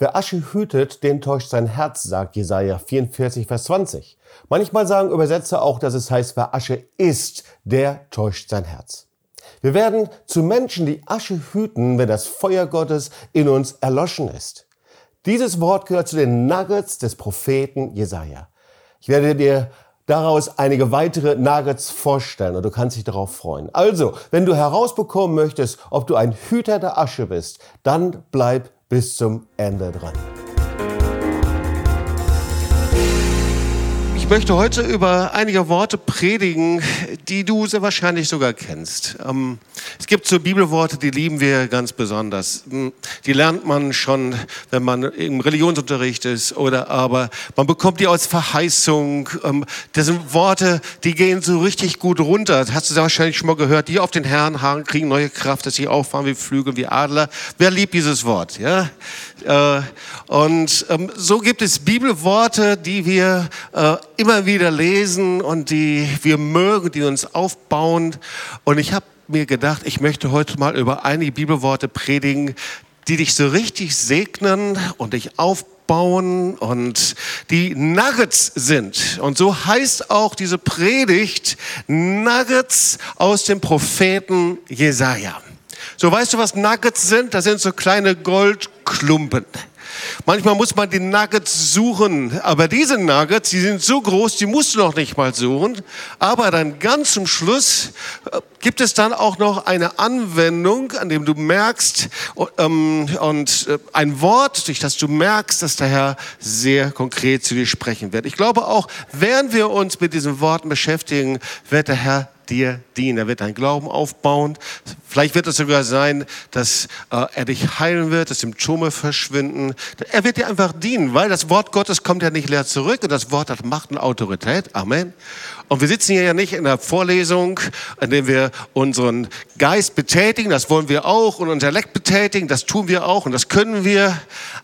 Wer Asche hütet, den täuscht sein Herz, sagt Jesaja 44, Vers 20. Manchmal sagen Übersetzer auch, dass es heißt, wer Asche isst, der täuscht sein Herz. Wir werden zu Menschen, die Asche hüten, wenn das Feuer Gottes in uns erloschen ist. Dieses Wort gehört zu den Nuggets des Propheten Jesaja. Ich werde dir daraus einige weitere Nuggets vorstellen und du kannst dich darauf freuen. Also, wenn du herausbekommen möchtest, ob du ein Hüter der Asche bist, dann bleib bis zum Ende dran. Möchte heute über einige Worte predigen, die du sehr wahrscheinlich sogar kennst. Ähm, es gibt so Bibelworte, die lieben wir ganz besonders. Hm, die lernt man schon, wenn man im Religionsunterricht ist oder aber man bekommt die als Verheißung. Ähm, das sind Worte, die gehen so richtig gut runter. Das hast du sehr wahrscheinlich schon mal gehört. Die auf den Herrn harren, kriegen neue Kraft, dass sie auffahren wie Flügel, wie Adler. Wer liebt dieses Wort? Ja? Äh, und ähm, so gibt es Bibelworte, die wir äh, immer wieder lesen und die wir mögen, die uns aufbauen. Und ich habe mir gedacht, ich möchte heute mal über einige Bibelworte predigen, die dich so richtig segnen und dich aufbauen und die Nuggets sind. Und so heißt auch diese Predigt Nuggets aus dem Propheten Jesaja. So weißt du, was Nuggets sind? Das sind so kleine Goldklumpen. Manchmal muss man die Nuggets suchen, aber diese Nuggets, die sind so groß, die musst du noch nicht mal suchen. Aber dann ganz zum Schluss äh, gibt es dann auch noch eine Anwendung, an dem du merkst ähm, und äh, ein Wort, durch das du merkst, dass der Herr sehr konkret zu dir sprechen wird. Ich glaube auch, während wir uns mit diesen Worten beschäftigen, wird der Herr dir dienen. Er wird deinen Glauben aufbauen. Vielleicht wird es sogar sein, dass äh, er dich heilen wird, dass Symptome verschwinden. Er wird dir einfach dienen, weil das Wort Gottes kommt ja nicht leer zurück und das Wort hat Macht und Autorität. Amen. Und wir sitzen hier ja nicht in der Vorlesung, in der wir unseren Geist betätigen, das wollen wir auch, und unser Intellekt betätigen, das tun wir auch und das können wir.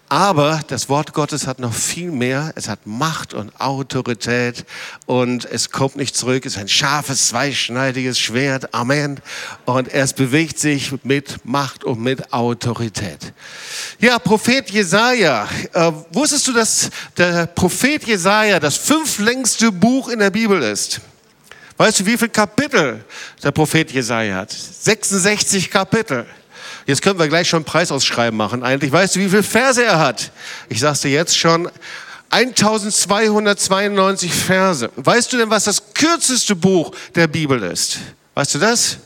Aber das Wort Gottes hat noch viel mehr. Es hat Macht und Autorität und es kommt nicht zurück. Es ist ein scharfes, zweischneidiges Schwert. Amen. Und es bewegt sich mit Macht und mit Autorität. Ja, Prophet Jesaja. Äh, wusstest du, dass der Prophet Jesaja das fünflängste Buch in der Bibel ist? Weißt du, wie viele Kapitel der Prophet Jesaja hat? 66 Kapitel. Jetzt können wir gleich schon Preisausschreiben machen. Eigentlich weißt du, wie viele Verse er hat? Ich sag's dir jetzt schon. 1292 Verse. Weißt du denn, was das kürzeste Buch der Bibel ist? Weißt du das?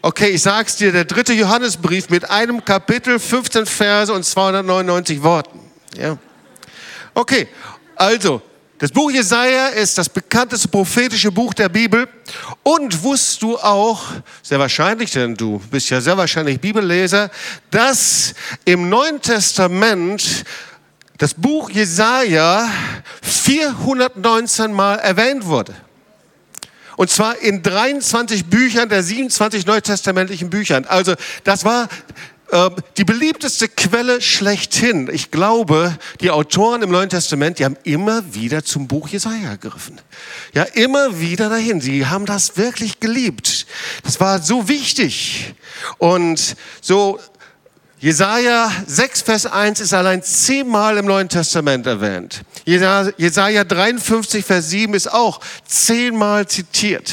Okay, ich sag's dir, der dritte Johannesbrief mit einem Kapitel, 15 Verse und 299 Worten. Ja. Okay, also, das Buch Jesaja ist das bekannteste prophetische Buch der Bibel. Und wusstest du auch, sehr wahrscheinlich, denn du bist ja sehr wahrscheinlich Bibelleser, dass im Neuen Testament das Buch Jesaja 419 Mal erwähnt wurde. Und zwar in 23 Büchern der 27 neutestamentlichen Büchern. Also das war ähm, die beliebteste Quelle schlechthin. Ich glaube, die Autoren im Neuen Testament, die haben immer wieder zum Buch Jesaja gegriffen. Ja, immer wieder dahin. Sie haben das wirklich geliebt. Das war so wichtig. Und so, Jesaja 6, Vers 1 ist allein zehnmal im Neuen Testament erwähnt. Jesaja 53, Vers 7 ist auch zehnmal zitiert.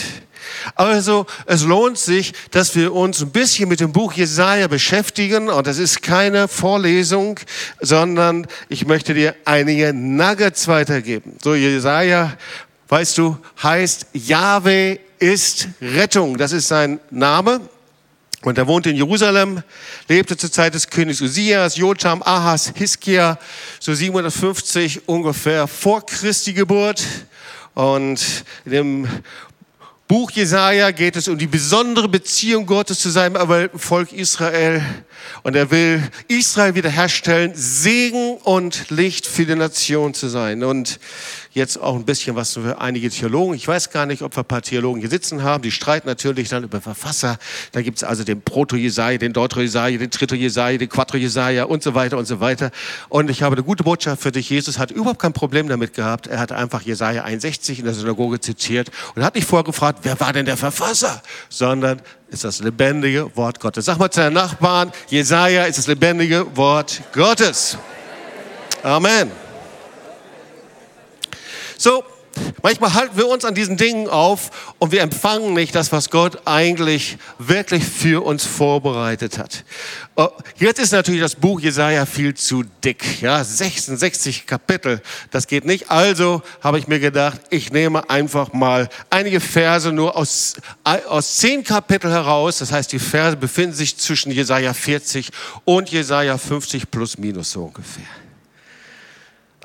Also es lohnt sich, dass wir uns ein bisschen mit dem Buch Jesaja beschäftigen. Und das ist keine Vorlesung, sondern ich möchte dir einige Nuggets weitergeben. So Jesaja, weißt du, heißt Yahweh ist Rettung. Das ist sein Name. Und er wohnte in Jerusalem, lebte zur Zeit des Königs Uzias, Jotham, Ahas, Hiskia, so 750 ungefähr vor Christi Geburt. Und in dem Buch Jesaja geht es um die besondere Beziehung Gottes zu seinem erwählten Volk Israel. Und er will Israel wiederherstellen, Segen und Licht für die Nation zu sein. Und jetzt auch ein bisschen was für einige Theologen. Ich weiß gar nicht, ob wir ein paar Theologen hier sitzen haben. Die streiten natürlich dann über Verfasser. Da gibt es also den Proto-Jesaja, den Deutro-Jesaja, den Trito-Jesaja, den Quattro-Jesaja und so weiter und so weiter. Und ich habe eine gute Botschaft für dich. Jesus hat überhaupt kein Problem damit gehabt. Er hat einfach Jesaja 61 in der Synagoge zitiert und hat nicht vorgefragt, wer war denn der Verfasser, sondern ist das lebendige Wort Gottes. Sag mal zu deinen Nachbarn, Jesaja ist das lebendige Wort Gottes. Amen. So, Manchmal halten wir uns an diesen Dingen auf und wir empfangen nicht das, was Gott eigentlich wirklich für uns vorbereitet hat. Oh, jetzt ist natürlich das Buch Jesaja viel zu dick. Ja, 66 Kapitel, das geht nicht. Also habe ich mir gedacht, ich nehme einfach mal einige Verse nur aus, aus zehn Kapitel heraus. Das heißt, die Verse befinden sich zwischen Jesaja 40 und Jesaja 50 plus minus so ungefähr.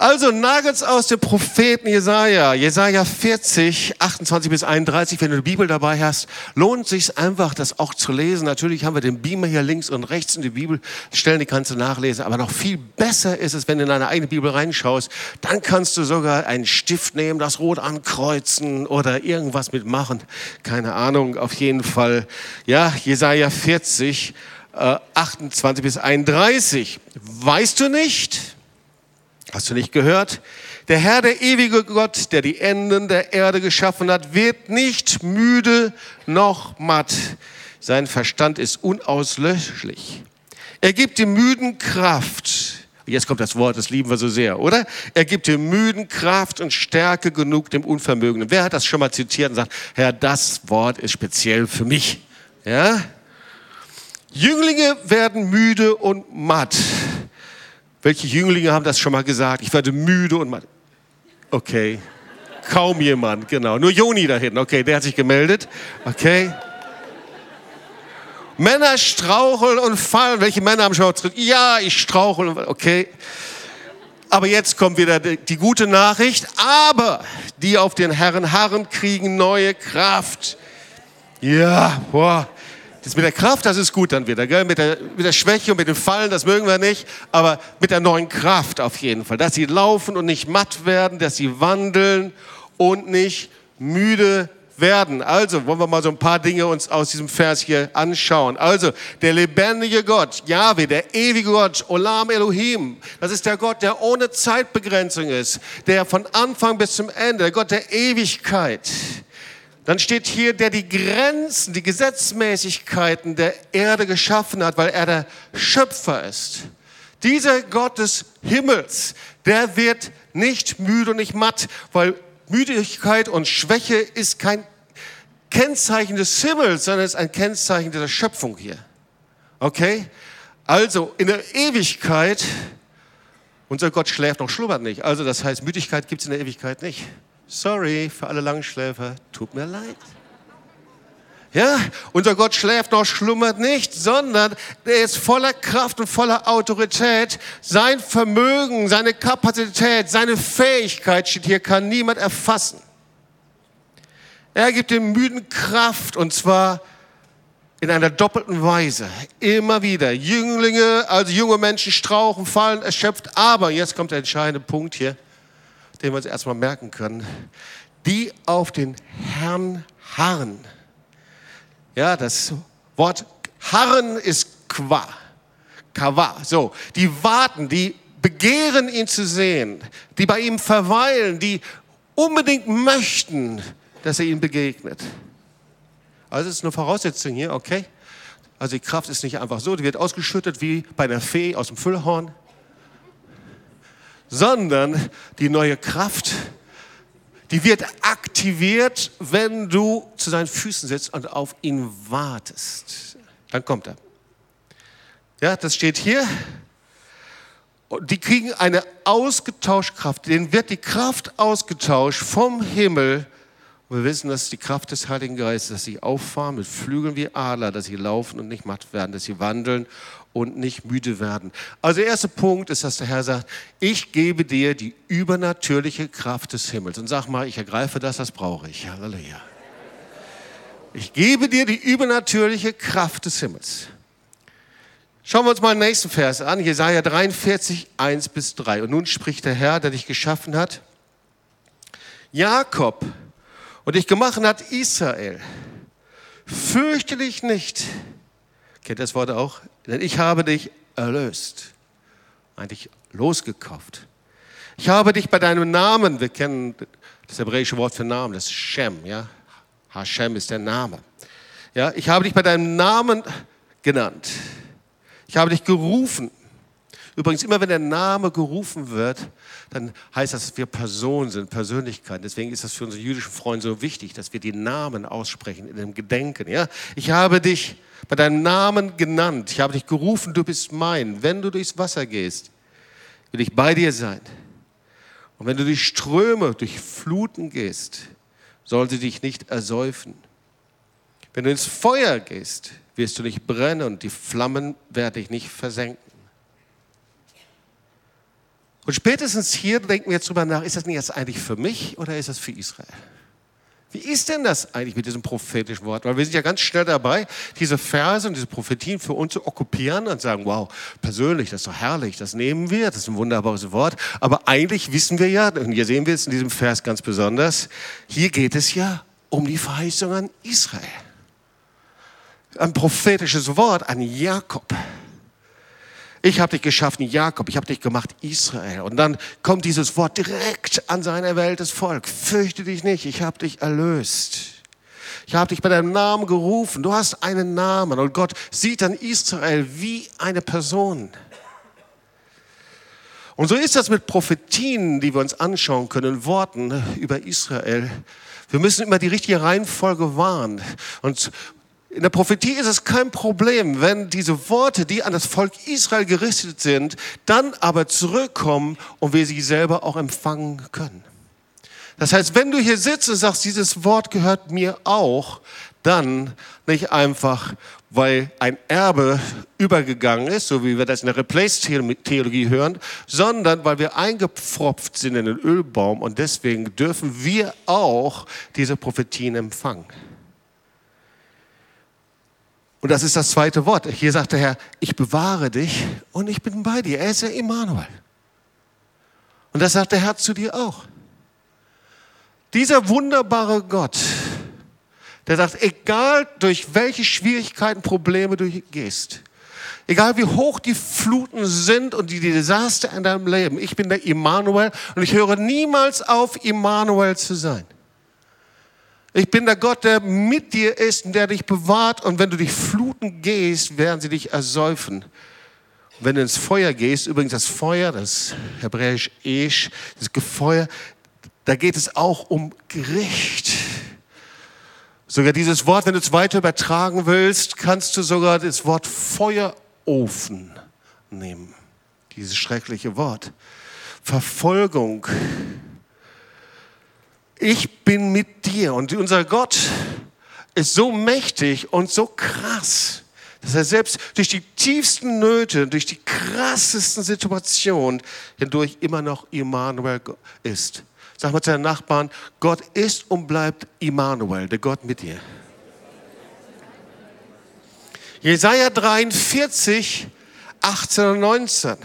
Also Nuggets aus dem Propheten Jesaja, Jesaja 40, 28 bis 31. Wenn du die Bibel dabei hast, lohnt sich einfach, das auch zu lesen. Natürlich haben wir den Beamer hier links und rechts in die Bibelstellen, die kannst du nachlesen. Aber noch viel besser ist es, wenn du in deine eigene Bibel reinschaust. Dann kannst du sogar einen Stift nehmen, das Rot ankreuzen oder irgendwas mitmachen. Keine Ahnung, auf jeden Fall. Ja, Jesaja 40, äh, 28 bis 31. Weißt du nicht? Hast du nicht gehört? Der Herr, der ewige Gott, der die Enden der Erde geschaffen hat, wird nicht müde noch matt. Sein Verstand ist unauslöschlich. Er gibt dem Müden Kraft. Jetzt kommt das Wort, das lieben wir so sehr, oder? Er gibt dem Müden Kraft und Stärke genug dem Unvermögenden. Wer hat das schon mal zitiert und sagt, Herr, das Wort ist speziell für mich? Ja? Jünglinge werden müde und matt. Welche Jünglinge haben das schon mal gesagt? Ich werde müde und mal. Okay. Kaum jemand, genau. Nur Joni da hinten. Okay, der hat sich gemeldet. Okay. Männer straucheln und fallen. Welche Männer haben schon mal Ja, ich strauchel. Okay. Aber jetzt kommt wieder die, die gute Nachricht. Aber die auf den Herren harren, kriegen neue Kraft. Ja, boah. Das mit der Kraft, das ist gut dann wieder. Gell? Mit, der, mit der Schwäche und mit dem Fallen, das mögen wir nicht. Aber mit der neuen Kraft auf jeden Fall. Dass sie laufen und nicht matt werden, dass sie wandeln und nicht müde werden. Also wollen wir mal so ein paar Dinge uns aus diesem Vers hier anschauen. Also der lebendige Gott, Yahweh, der ewige Gott, Olam Elohim, das ist der Gott, der ohne Zeitbegrenzung ist, der von Anfang bis zum Ende, der Gott der Ewigkeit. Dann steht hier, der die Grenzen, die Gesetzmäßigkeiten der Erde geschaffen hat, weil er der Schöpfer ist. Dieser Gott des Himmels, der wird nicht müde und nicht matt, weil Müdigkeit und Schwäche ist kein Kennzeichen des Himmels, sondern ist ein Kennzeichen der Schöpfung hier. Okay? Also in der Ewigkeit, unser Gott schläft noch, schlummert nicht. Also das heißt, Müdigkeit gibt es in der Ewigkeit nicht. Sorry für alle Langschläfer, tut mir leid. Ja, unser Gott schläft noch, schlummert nicht, sondern er ist voller Kraft und voller Autorität. Sein Vermögen, seine Kapazität, seine Fähigkeit steht hier, kann niemand erfassen. Er gibt dem Müden Kraft und zwar in einer doppelten Weise. Immer wieder. Jünglinge, also junge Menschen strauchen, fallen erschöpft. Aber jetzt kommt der entscheidende Punkt hier den wir uns erstmal merken können, die auf den Herrn harren. Ja, das Wort harren ist qua, kawa. So, die warten, die begehren ihn zu sehen, die bei ihm verweilen, die unbedingt möchten, dass er ihnen begegnet. Also es ist eine Voraussetzung hier, okay? Also die Kraft ist nicht einfach so, die wird ausgeschüttet wie bei einer Fee aus dem Füllhorn sondern die neue Kraft, die wird aktiviert, wenn du zu seinen Füßen sitzt und auf ihn wartest. Dann kommt er. Ja, das steht hier. Die kriegen eine ausgetauschte Kraft. Denen wird die Kraft ausgetauscht vom Himmel. Und wir wissen, das ist die Kraft des Heiligen Geistes, dass sie auffahren mit Flügeln wie Adler, dass sie laufen und nicht matt werden, dass sie wandeln und nicht müde werden. Also der erste Punkt ist, dass der Herr sagt, ich gebe dir die übernatürliche Kraft des Himmels. Und sag mal, ich ergreife das, das brauche ich. Halleluja. Ich gebe dir die übernatürliche Kraft des Himmels. Schauen wir uns mal den nächsten Vers an, Jesaja 43, 1 bis 3. Und nun spricht der Herr, der dich geschaffen hat, Jakob und dich gemacht hat, Israel, fürchte dich nicht. Kennt das Wort auch? Denn ich habe dich erlöst, eigentlich losgekauft. Ich habe dich bei deinem Namen, wir kennen das hebräische Wort für Namen, das ist Shem, ja. Hashem ist der Name. Ja, ich habe dich bei deinem Namen genannt. Ich habe dich gerufen. Übrigens, immer wenn der Name gerufen wird, dann heißt das, dass wir Personen sind, Persönlichkeiten. Deswegen ist das für unsere jüdischen Freunde so wichtig, dass wir die Namen aussprechen in dem Gedenken. Ja? Ich habe dich bei deinem Namen genannt. Ich habe dich gerufen, du bist mein. Wenn du durchs Wasser gehst, will ich bei dir sein. Und wenn du durch Ströme, durch Fluten gehst, soll sie dich nicht ersäufen. Wenn du ins Feuer gehst, wirst du nicht brennen und die Flammen werden dich nicht versenken. Und spätestens hier denken wir jetzt drüber nach, ist das nicht jetzt eigentlich für mich oder ist das für Israel? Wie ist denn das eigentlich mit diesem prophetischen Wort? Weil wir sind ja ganz schnell dabei, diese Verse und diese Prophetien für uns zu okkupieren und sagen, wow, persönlich, das ist doch herrlich, das nehmen wir, das ist ein wunderbares Wort. Aber eigentlich wissen wir ja, und hier sehen wir es in diesem Vers ganz besonders, hier geht es ja um die Verheißung an Israel. Ein prophetisches Wort an Jakob. Ich habe dich geschaffen, Jakob, ich habe dich gemacht, Israel. Und dann kommt dieses Wort direkt an sein erwähltes Volk. Fürchte dich nicht, ich habe dich erlöst. Ich habe dich bei deinem Namen gerufen. Du hast einen Namen. Und Gott sieht dann Israel wie eine Person. Und so ist das mit Prophetien, die wir uns anschauen können, Worten über Israel. Wir müssen immer die richtige Reihenfolge wahren. Und in der Prophetie ist es kein Problem, wenn diese Worte, die an das Volk Israel gerichtet sind, dann aber zurückkommen und wir sie selber auch empfangen können. Das heißt, wenn du hier sitzt und sagst, dieses Wort gehört mir auch, dann nicht einfach, weil ein Erbe übergegangen ist, so wie wir das in der Replace-Theologie hören, sondern weil wir eingepfropft sind in den Ölbaum und deswegen dürfen wir auch diese Prophetien empfangen. Und das ist das zweite Wort. Hier sagt der Herr, ich bewahre dich und ich bin bei dir. Er ist ja Immanuel. Und das sagt der Herr zu dir auch. Dieser wunderbare Gott, der sagt, egal durch welche Schwierigkeiten, Probleme du gehst, egal wie hoch die Fluten sind und die Desaster in deinem Leben, ich bin der Immanuel und ich höre niemals auf, Immanuel zu sein. Ich bin der Gott, der mit dir ist und der dich bewahrt. Und wenn du durch Fluten gehst, werden sie dich ersäufen. Und wenn du ins Feuer gehst, übrigens das Feuer, das hebräisch Esh, das Feuer, da geht es auch um Gericht. Sogar dieses Wort, wenn du es weiter übertragen willst, kannst du sogar das Wort Feuerofen nehmen. Dieses schreckliche Wort. Verfolgung ich bin mit dir. Und unser Gott ist so mächtig und so krass, dass er selbst durch die tiefsten Nöte, durch die krassesten Situationen hindurch immer noch Immanuel ist. Sag mal zu deinen Nachbarn, Gott ist und bleibt Immanuel, der Gott mit dir. Jesaja 43, 18 und 19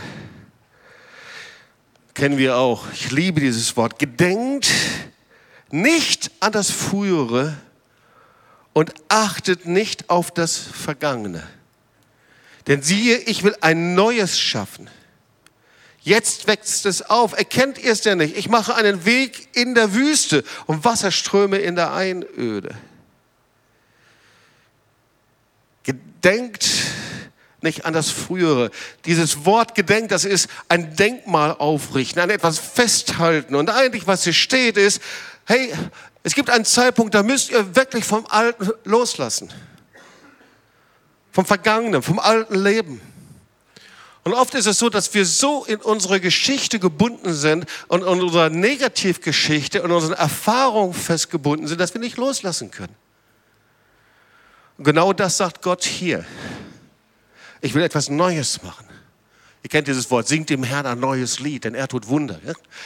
kennen wir auch. Ich liebe dieses Wort. Gedenkt nicht an das Frühere und achtet nicht auf das Vergangene. Denn siehe, ich will ein Neues schaffen. Jetzt wächst es auf. Erkennt ihr es denn nicht? Ich mache einen Weg in der Wüste und Wasserströme in der Einöde. Gedenkt nicht an das Frühere. Dieses Wort gedenkt, das ist ein Denkmal aufrichten, an etwas festhalten. Und eigentlich, was hier steht, ist, hey, es gibt einen Zeitpunkt, da müsst ihr wirklich vom Alten loslassen. Vom Vergangenen, vom alten Leben. Und oft ist es so, dass wir so in unsere Geschichte gebunden sind und in unserer Negativgeschichte und unseren Erfahrungen festgebunden sind, dass wir nicht loslassen können. Und genau das sagt Gott hier. Ich will etwas Neues machen. Ihr kennt dieses Wort, singt dem Herrn ein neues Lied, denn er tut Wunder.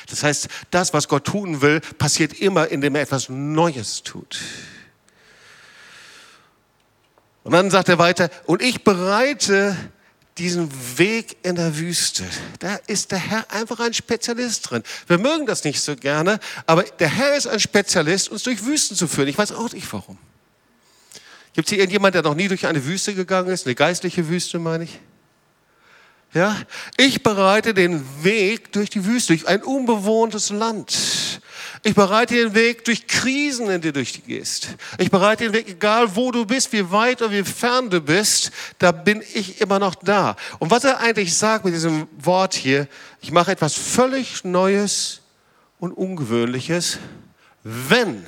Das heißt, das, was Gott tun will, passiert immer, indem er etwas Neues tut. Und dann sagt er weiter, und ich bereite diesen Weg in der Wüste. Da ist der Herr einfach ein Spezialist drin. Wir mögen das nicht so gerne, aber der Herr ist ein Spezialist, uns durch Wüsten zu führen. Ich weiß auch nicht warum. Gibt es hier irgendjemand, der noch nie durch eine Wüste gegangen ist? Eine geistliche Wüste, meine ich? Ja, ich bereite den Weg durch die Wüste, durch ein unbewohntes Land. Ich bereite den Weg durch Krisen, in die du gehst. Ich bereite den Weg, egal wo du bist, wie weit oder wie fern du bist, da bin ich immer noch da. Und was er eigentlich sagt mit diesem Wort hier, ich mache etwas völlig Neues und Ungewöhnliches, wenn,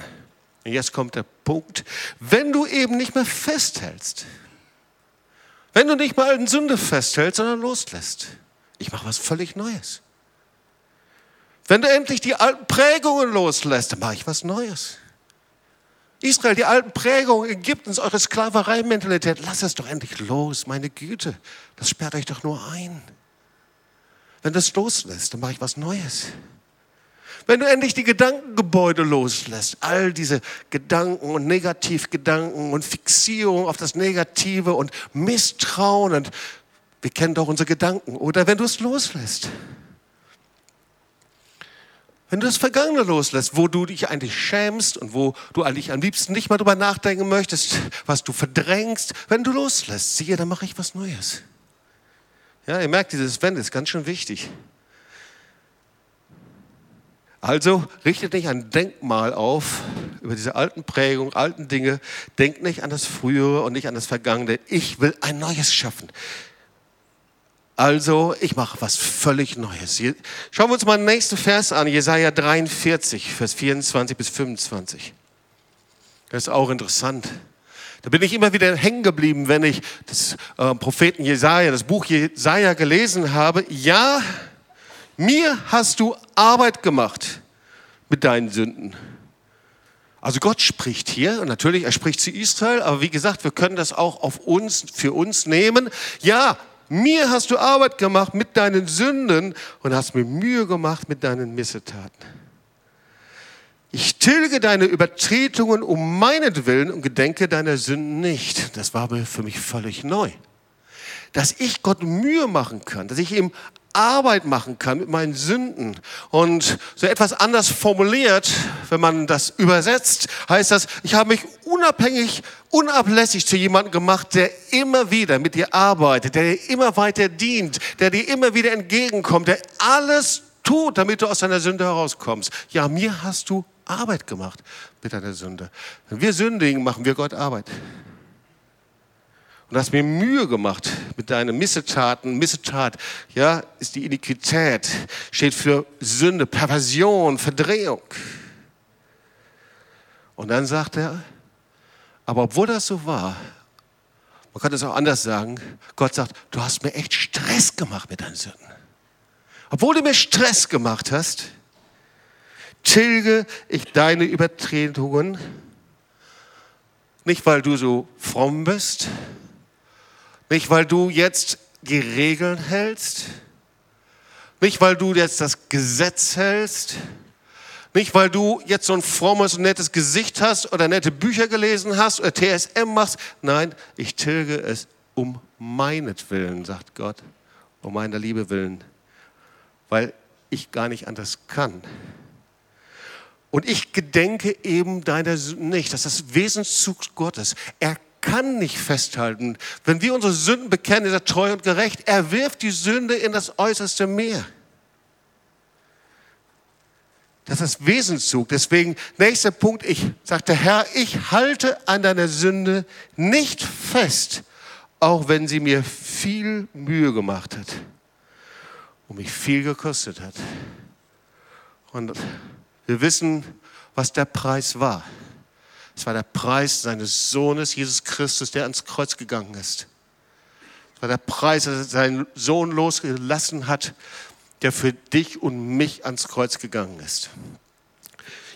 und jetzt kommt der Punkt, wenn du eben nicht mehr festhältst. Wenn du nicht mal in Sünde festhältst, sondern loslässt. Ich mache was völlig Neues. Wenn du endlich die alten Prägungen loslässt, dann mache ich was Neues. Israel, die alten Prägungen Ägyptens, eure Sklavereimentalität, lass es doch endlich los, meine Güte. Das sperrt euch doch nur ein. Wenn du es loslässt, dann mache ich was Neues. Wenn du endlich die Gedankengebäude loslässt, all diese Gedanken und Negativgedanken und Fixierung auf das Negative und Misstrauen und wir kennen doch unsere Gedanken. Oder wenn du es loslässt, wenn du das Vergangene loslässt, wo du dich eigentlich schämst und wo du eigentlich am liebsten nicht mal drüber nachdenken möchtest, was du verdrängst, wenn du loslässt, siehe, dann mache ich was Neues. Ja, ihr merkt, dieses Wenn ist ganz schön wichtig. Also richtet nicht ein Denkmal auf über diese alten Prägungen, alten Dinge. Denkt nicht an das Frühere und nicht an das Vergangene. Ich will ein Neues schaffen. Also, ich mache was völlig Neues. Schauen wir uns mal den nächsten Vers an, Jesaja 43, Vers 24 bis 25. Das ist auch interessant. Da bin ich immer wieder hängen geblieben, wenn ich das äh, Propheten Jesaja, das Buch Jesaja gelesen habe. Ja, mir hast du Arbeit gemacht mit deinen Sünden. Also Gott spricht hier und natürlich, er spricht zu Israel, aber wie gesagt, wir können das auch auf uns, für uns nehmen. Ja, mir hast du Arbeit gemacht mit deinen Sünden und hast mir Mühe gemacht mit deinen Missetaten. Ich tilge deine Übertretungen um meinetwillen und gedenke deiner Sünden nicht. Das war für mich völlig neu. Dass ich Gott Mühe machen kann, dass ich ihm Arbeit machen kann mit meinen Sünden. Und so etwas anders formuliert, wenn man das übersetzt, heißt das, ich habe mich unabhängig, unablässig zu jemandem gemacht, der immer wieder mit dir arbeitet, der dir immer weiter dient, der dir immer wieder entgegenkommt, der alles tut, damit du aus deiner Sünde herauskommst. Ja, mir hast du Arbeit gemacht mit deiner Sünde. Wenn wir sündigen, machen wir Gott Arbeit und hast mir Mühe gemacht mit deinen Missetaten. Missetat, ja, ist die Iniquität, steht für Sünde, Perversion, Verdrehung. Und dann sagt er, aber obwohl das so war, man kann es auch anders sagen, Gott sagt, du hast mir echt Stress gemacht mit deinen Sünden. Obwohl du mir Stress gemacht hast, tilge ich deine Übertretungen, nicht weil du so fromm bist, nicht, weil du jetzt die Regeln hältst. Nicht, weil du jetzt das Gesetz hältst. Nicht, weil du jetzt so ein frommes und nettes Gesicht hast oder nette Bücher gelesen hast oder TSM machst. Nein, ich tilge es um meinetwillen, sagt Gott, um meiner Liebe willen, weil ich gar nicht anders kann. Und ich gedenke eben deiner Sünden nicht. Das ist das Wesenszug Gottes. Er kann nicht festhalten. Wenn wir unsere Sünden bekennen, ist er treu und gerecht. Er wirft die Sünde in das äußerste Meer. Das ist Wesenszug. Deswegen, nächster Punkt, ich sagte, Herr, ich halte an deiner Sünde nicht fest, auch wenn sie mir viel Mühe gemacht hat und mich viel gekostet hat. Und wir wissen, was der Preis war. Es war der Preis seines Sohnes, Jesus Christus, der ans Kreuz gegangen ist. Es war der Preis, dass er seinen Sohn losgelassen hat, der für dich und mich ans Kreuz gegangen ist.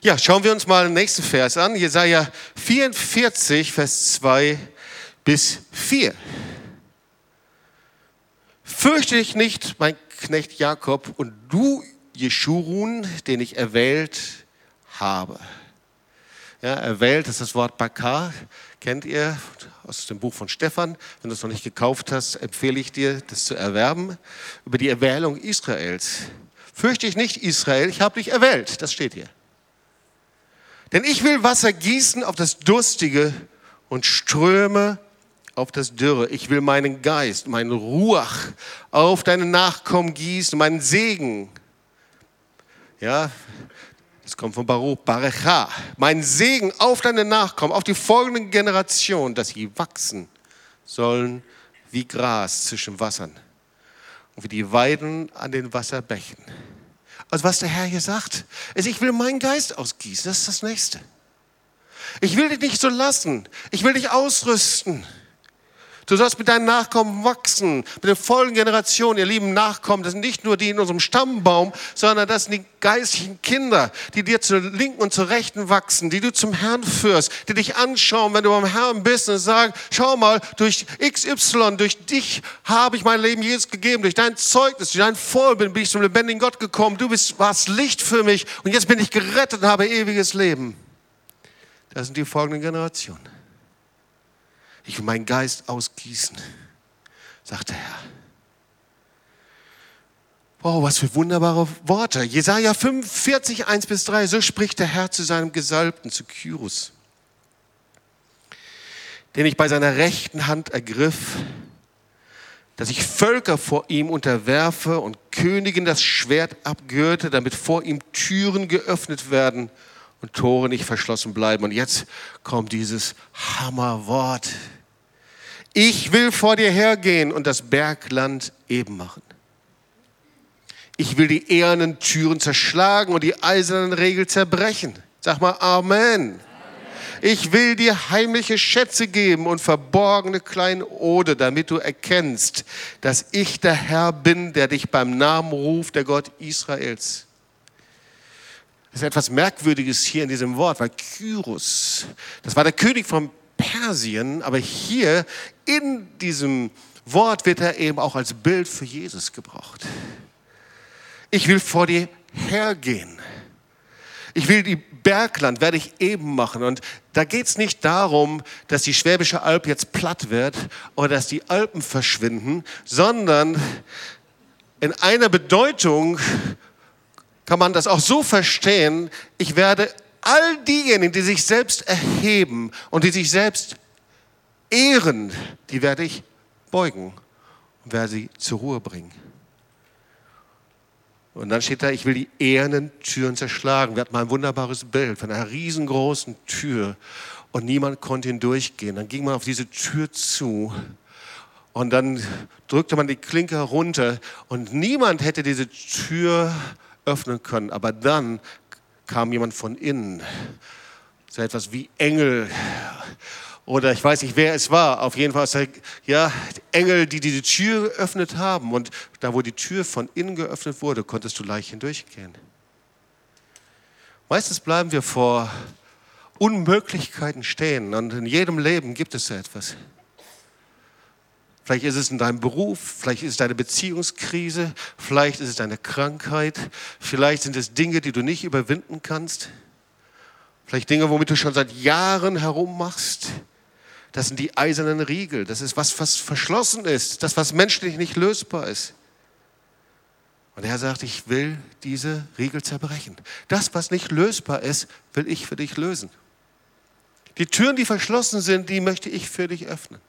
Ja, schauen wir uns mal den nächsten Vers an. Jesaja 44, Vers 2 bis 4. Fürchte dich nicht, mein Knecht Jakob, und du, Jeschurun, den ich erwählt habe ja, erwählt. Ist das Wort Bakar, kennt ihr aus dem Buch von Stephan. Wenn du es noch nicht gekauft hast, empfehle ich dir, das zu erwerben. Über die Erwählung Israels. Fürchte ich nicht, Israel, ich habe dich erwählt. Das steht hier. Denn ich will Wasser gießen auf das Durstige und Ströme auf das Dürre. Ich will meinen Geist, meinen Ruach auf deine Nachkommen gießen, meinen Segen. Ja, Das kommt von Baruch, Barecha. Mein Segen auf deine Nachkommen, auf die folgenden Generationen, dass sie wachsen sollen wie Gras zwischen Wassern und wie die Weiden an den Wasserbächen. Also was der Herr hier sagt, ist, ich will meinen Geist ausgießen, das ist das Nächste. Ich will dich nicht so lassen, ich will dich ausrüsten. Du sollst mit deinen Nachkommen wachsen, mit den vollen Generationen, ihr lieben Nachkommen. Das sind nicht nur die in unserem Stammbaum, sondern das sind die geistlichen Kinder, die dir zur Linken und zur Rechten wachsen, die du zum Herrn führst, die dich anschauen, wenn du beim Herrn bist und sagen, schau mal, durch XY, durch dich habe ich mein Leben Jesus gegeben, durch dein Zeugnis, durch dein Vorbild bin ich zum lebendigen Gott gekommen. Du bist, warst Licht für mich und jetzt bin ich gerettet und habe ewiges Leben. Das sind die folgenden Generationen. Ich will meinen Geist ausgießen, sagt der Herr. Wow, was für wunderbare Worte. Jesaja 45, 1 bis 3. So spricht der Herr zu seinem Gesalbten, zu Kyrus, den ich bei seiner rechten Hand ergriff, dass ich Völker vor ihm unterwerfe und Königen das Schwert abgürte, damit vor ihm Türen geöffnet werden und Tore nicht verschlossen bleiben. Und jetzt kommt dieses Hammerwort. Ich will vor dir hergehen und das Bergland eben machen. Ich will die ehernen Türen zerschlagen und die eisernen Regeln zerbrechen. Sag mal Amen. Ich will dir heimliche Schätze geben und verborgene Kleinode, damit du erkennst, dass ich der Herr bin, der dich beim Namen ruft, der Gott Israels. Das ist etwas Merkwürdiges hier in diesem Wort, weil Kyros, das war der König von Persien, aber hier in diesem Wort wird er eben auch als Bild für Jesus gebraucht. Ich will vor dir hergehen. Ich will die Bergland, werde ich eben machen. Und da geht es nicht darum, dass die Schwäbische Alb jetzt platt wird oder dass die Alpen verschwinden, sondern in einer Bedeutung kann man das auch so verstehen, ich werde all diejenigen, die sich selbst erheben und die sich selbst ehren, die werde ich beugen und werde sie zur Ruhe bringen. Und dann steht da, ich will die ehernen Türen zerschlagen. Wir hatten mal ein wunderbares Bild von einer riesengroßen Tür und niemand konnte hindurchgehen. Dann ging man auf diese Tür zu und dann drückte man die Klinke runter und niemand hätte diese Tür öffnen können. Aber dann kam jemand von innen, so etwas wie Engel oder ich weiß nicht, wer es war. Auf jeden Fall, ja, Engel, die diese Tür geöffnet haben. Und da, wo die Tür von innen geöffnet wurde, konntest du leicht hindurchgehen. Meistens bleiben wir vor Unmöglichkeiten stehen. Und in jedem Leben gibt es so etwas. Vielleicht ist es in deinem Beruf, vielleicht ist es deine Beziehungskrise, vielleicht ist es deine Krankheit, vielleicht sind es Dinge, die du nicht überwinden kannst, vielleicht Dinge, womit du schon seit Jahren herummachst. Das sind die eisernen Riegel, das ist was, was verschlossen ist, das, was menschlich nicht lösbar ist. Und er sagt, ich will diese Riegel zerbrechen. Das, was nicht lösbar ist, will ich für dich lösen. Die Türen, die verschlossen sind, die möchte ich für dich öffnen.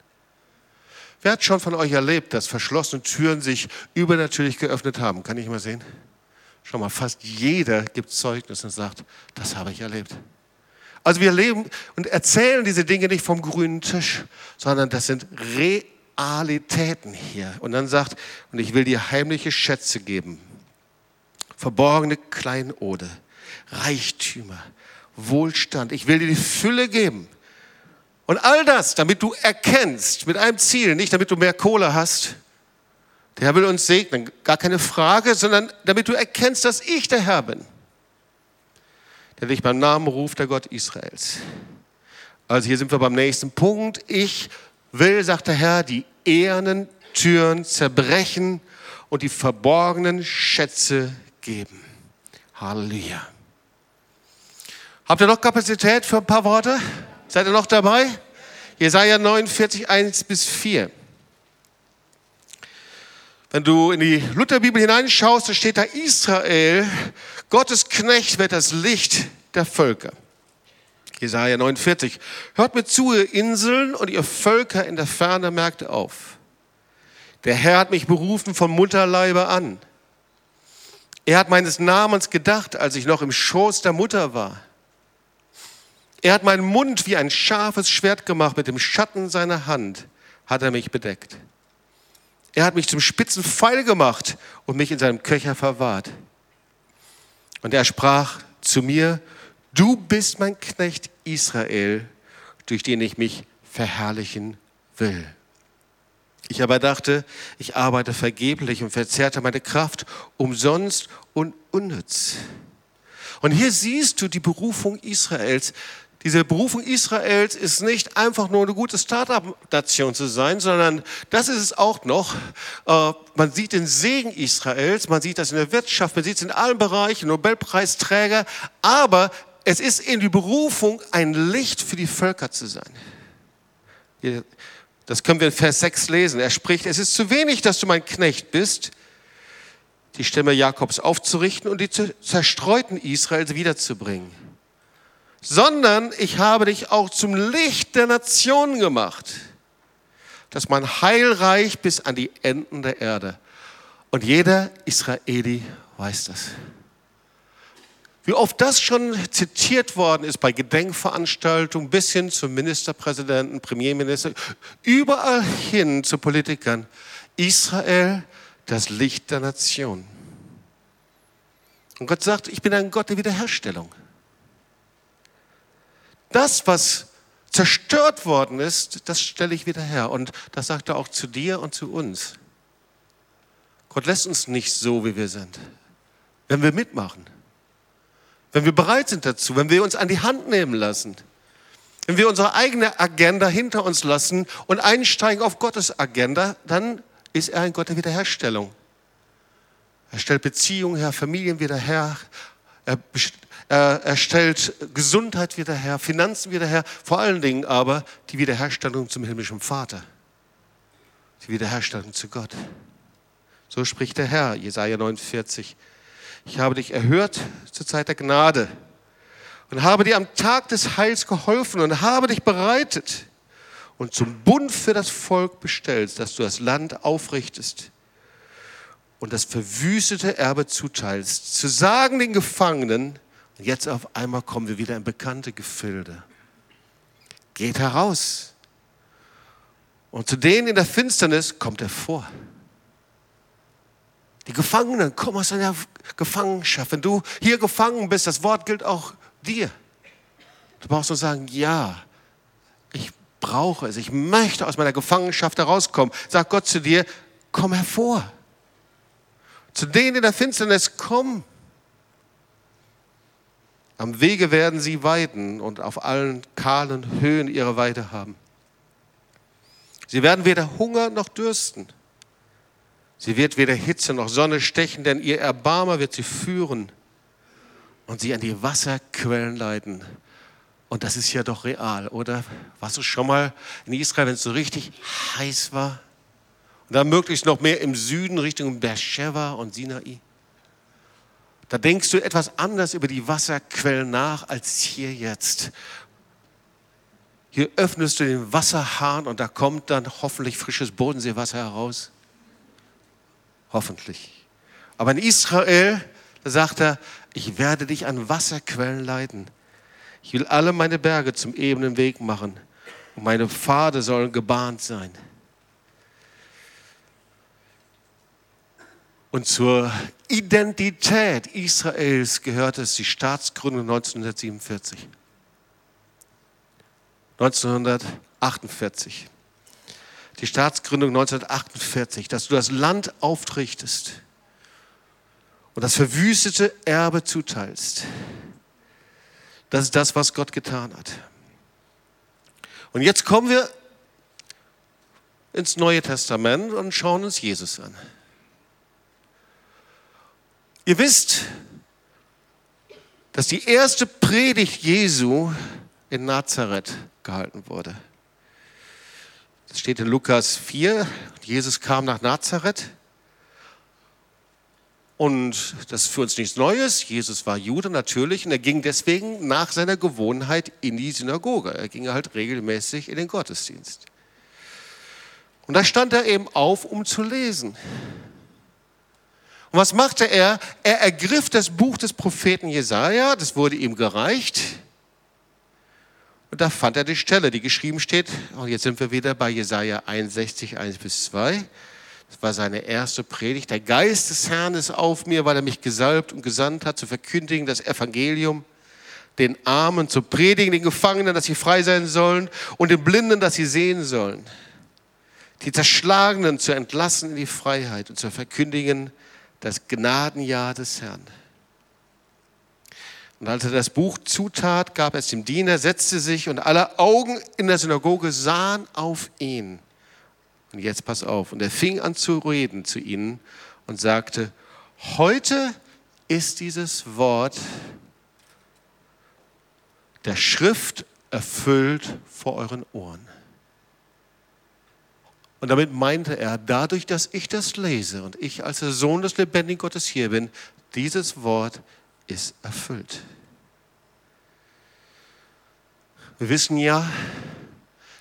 Wer hat schon von euch erlebt, dass verschlossene Türen sich übernatürlich geöffnet haben? Kann ich mal sehen? Schau mal, fast jeder gibt Zeugnis und sagt, das habe ich erlebt. Also wir leben und erzählen diese Dinge nicht vom grünen Tisch, sondern das sind Realitäten hier. Und dann sagt, und ich will dir heimliche Schätze geben, verborgene Kleinode, Reichtümer, Wohlstand. Ich will dir die Fülle geben. Und all das, damit du erkennst, mit einem Ziel, nicht damit du mehr Kohle hast. Der Herr will uns segnen, gar keine Frage, sondern damit du erkennst, dass ich der Herr bin, der dich beim Namen ruft, der Gott Israels. Also hier sind wir beim nächsten Punkt. Ich will, sagt der Herr, die ehernen Türen zerbrechen und die verborgenen Schätze geben. Halleluja. Habt ihr noch Kapazität für ein paar Worte? Seid ihr noch dabei? Jesaja 49, 1 bis 4. Wenn du in die Lutherbibel hineinschaust, da steht da Israel, Gottes Knecht wird das Licht der Völker. Jesaja 49. Hört mir zu, ihr Inseln und ihr Völker in der Ferne, merkt auf. Der Herr hat mich berufen vom Mutterleibe an. Er hat meines Namens gedacht, als ich noch im Schoß der Mutter war. Er hat meinen Mund wie ein scharfes Schwert gemacht, mit dem Schatten seiner Hand hat er mich bedeckt. Er hat mich zum spitzen Pfeil gemacht und mich in seinem Köcher verwahrt. Und er sprach zu mir, du bist mein Knecht Israel, durch den ich mich verherrlichen will. Ich aber dachte, ich arbeite vergeblich und verzehrte meine Kraft umsonst und unnütz. Und hier siehst du die Berufung Israels. Diese Berufung Israels ist nicht einfach nur eine gute Start-up-Nation zu sein, sondern das ist es auch noch. Äh, man sieht den Segen Israels, man sieht das in der Wirtschaft, man sieht es in allen Bereichen, Nobelpreisträger, aber es ist in die Berufung, ein Licht für die Völker zu sein. Das können wir in Vers 6 lesen. Er spricht, es ist zu wenig, dass du mein Knecht bist, die Stämme Jakobs aufzurichten und die zerstreuten Israels wiederzubringen. Sondern ich habe dich auch zum Licht der Nationen gemacht, dass mein Heil reicht bis an die Enden der Erde. Und jeder Israeli weiß das. Wie oft das schon zitiert worden ist bei Gedenkveranstaltungen bis hin zum Ministerpräsidenten, Premierminister, überall hin zu Politikern. Israel, das Licht der Nation. Und Gott sagt, ich bin ein Gott der Wiederherstellung. Das, was zerstört worden ist, das stelle ich wieder her. Und das sagt er auch zu dir und zu uns. Gott lässt uns nicht so, wie wir sind, wenn wir mitmachen wenn wir bereit sind dazu, wenn wir uns an die Hand nehmen lassen, wenn wir unsere eigene Agenda hinter uns lassen und einsteigen auf Gottes Agenda, dann ist er ein Gott der Wiederherstellung. Er stellt Beziehungen her, Familien wieder her, er, er, er stellt Gesundheit wieder her, Finanzen wieder her, vor allen Dingen aber die Wiederherstellung zum himmlischen Vater, die Wiederherstellung zu Gott. So spricht der Herr, Jesaja 49. Ich habe dich erhört zur Zeit der Gnade und habe dir am Tag des Heils geholfen und habe dich bereitet und zum Bund für das Volk bestellt, dass du das Land aufrichtest und das verwüstete Erbe zuteilst, zu sagen den Gefangenen, jetzt auf einmal kommen wir wieder in bekannte Gefilde. Geht heraus. Und zu denen in der Finsternis kommt er vor. Die Gefangenen kommen aus einer Gefangenschaft. Wenn du hier gefangen bist, das Wort gilt auch dir. Du brauchst nur sagen, ja, ich brauche es. Ich möchte aus meiner Gefangenschaft herauskommen. Sag Gott zu dir, komm hervor. Zu denen in der Finsternis, komm. Am Wege werden sie weiden und auf allen kahlen Höhen ihre Weide haben. Sie werden weder Hunger noch dürsten. Sie wird weder Hitze noch Sonne stechen, denn ihr Erbarmer wird sie führen und sie an die Wasserquellen leiten. Und das ist ja doch real, oder? Warst du schon mal in Israel, wenn es so richtig heiß war? Und dann möglichst noch mehr im Süden Richtung Beersheba und Sinai? Da denkst du etwas anders über die Wasserquellen nach als hier jetzt. Hier öffnest du den Wasserhahn und da kommt dann hoffentlich frisches Bodenseewasser heraus. Hoffentlich. Aber in Israel, da sagt er, ich werde dich an Wasserquellen leiten. Ich will alle meine Berge zum ebenen Weg machen und meine Pfade sollen gebahnt sein. Und zur Identität Israels gehört es die Staatsgründung 1947. 1948 die Staatsgründung 1948, dass du das Land aufrichtest und das verwüstete Erbe zuteilst. Das ist das, was Gott getan hat. Und jetzt kommen wir ins Neue Testament und schauen uns Jesus an. Ihr wisst, dass die erste Predigt Jesu in Nazareth gehalten wurde. Das steht in Lukas 4. Jesus kam nach Nazareth. Und das ist für uns nichts Neues. Jesus war Jude natürlich und er ging deswegen nach seiner Gewohnheit in die Synagoge. Er ging halt regelmäßig in den Gottesdienst. Und da stand er eben auf, um zu lesen. Und was machte er? Er ergriff das Buch des Propheten Jesaja, das wurde ihm gereicht. Und da fand er die Stelle, die geschrieben steht. Und jetzt sind wir wieder bei Jesaja 61, 1 bis 2. Das war seine erste Predigt. Der Geist des Herrn ist auf mir, weil er mich gesalbt und gesandt hat, zu verkündigen das Evangelium, den Armen zu predigen, den Gefangenen, dass sie frei sein sollen und den Blinden, dass sie sehen sollen. Die Zerschlagenen zu entlassen in die Freiheit und zu verkündigen das Gnadenjahr des Herrn. Und als er das Buch zutat, gab es dem Diener, setzte sich und alle Augen in der Synagoge sahen auf ihn. Und jetzt pass auf. Und er fing an zu reden zu ihnen und sagte, heute ist dieses Wort der Schrift erfüllt vor euren Ohren. Und damit meinte er, dadurch, dass ich das lese und ich als der Sohn des lebendigen Gottes hier bin, dieses Wort ist erfüllt. Wir wissen ja,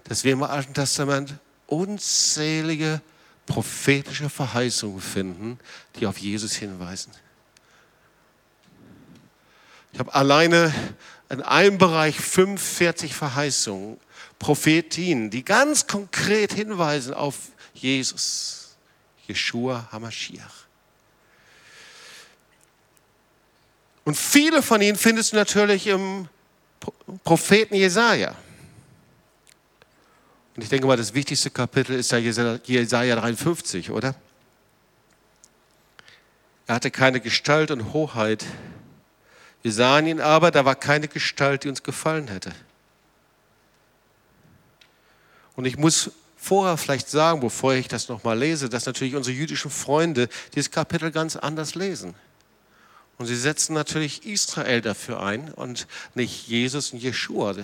dass wir im Alten Testament unzählige prophetische Verheißungen finden, die auf Jesus hinweisen. Ich habe alleine in einem Bereich 45 Verheißungen, Prophetien, die ganz konkret hinweisen auf Jesus, Jeshua Hamashiach. Und viele von ihnen findest du natürlich im Propheten Jesaja. Und ich denke mal, das wichtigste Kapitel ist ja Jesaja 53, oder? Er hatte keine Gestalt und Hoheit. Wir sahen ihn aber, da war keine Gestalt, die uns gefallen hätte. Und ich muss vorher vielleicht sagen, bevor ich das nochmal lese, dass natürlich unsere jüdischen Freunde dieses Kapitel ganz anders lesen. Und sie setzen natürlich Israel dafür ein und nicht Jesus und Jeshua.